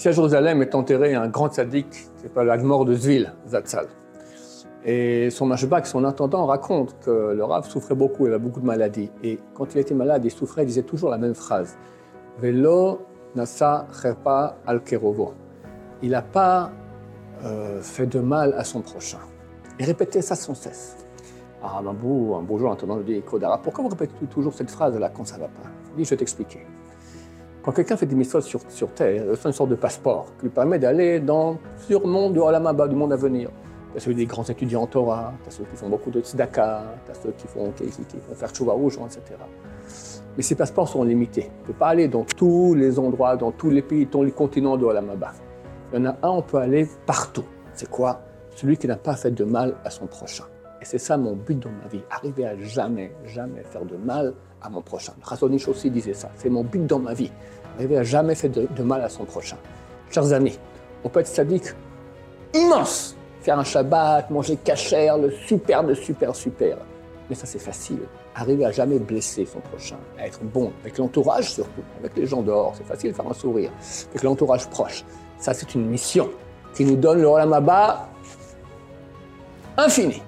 Ici à Jérusalem est enterré un grand sadique qui s'appelle l'Agmor de Zvil, Zatzal. Et son mashbak, son intendant, raconte que le Rav souffrait beaucoup, il avait beaucoup de maladies. Et quand il était malade, il souffrait, il disait toujours la même phrase Velo nasa chepa al kerovo. Il n'a pas euh, fait de mal à son prochain. Il répétait ça sans cesse. Ah, un beau, un beau jour, l'intendant lui dit Kodara, pourquoi vous répétez toujours cette phrase-là quand ça ne va pas? Il dit Je vais t'expliquer. Quand quelqu'un fait des missions sur, sur Terre, c'est une sorte de passeport qui lui permet d'aller dans sur le monde du Olamaba, du monde à venir. Tu as ceux des grands étudiants en Torah, tu as ceux qui font beaucoup de tzedaka, tu as ceux qui font, qui, qui, font faire tchouva rouge, etc. Mais ces passeports sont limités. On ne peut pas aller dans tous les endroits, dans tous les pays, dans les continents de Olamaba. Il y en a un, on peut aller partout. C'est quoi? Celui qui n'a pas fait de mal à son prochain. Et c'est ça mon but dans ma vie, arriver à jamais, jamais faire de mal à mon prochain. Razonich aussi disait ça, c'est mon but dans ma vie, arriver à jamais faire de, mal à son prochain. Chers amis, on peut être sadique immense, faire un Shabbat, manger cachère, le super de super super. Mais ça c'est facile, arriver à jamais blesser son prochain, à être bon, avec l'entourage surtout, avec les gens dehors, c'est facile de faire un sourire, avec l'entourage proche. Ça c'est une mission qui nous donne le Olamaba infini.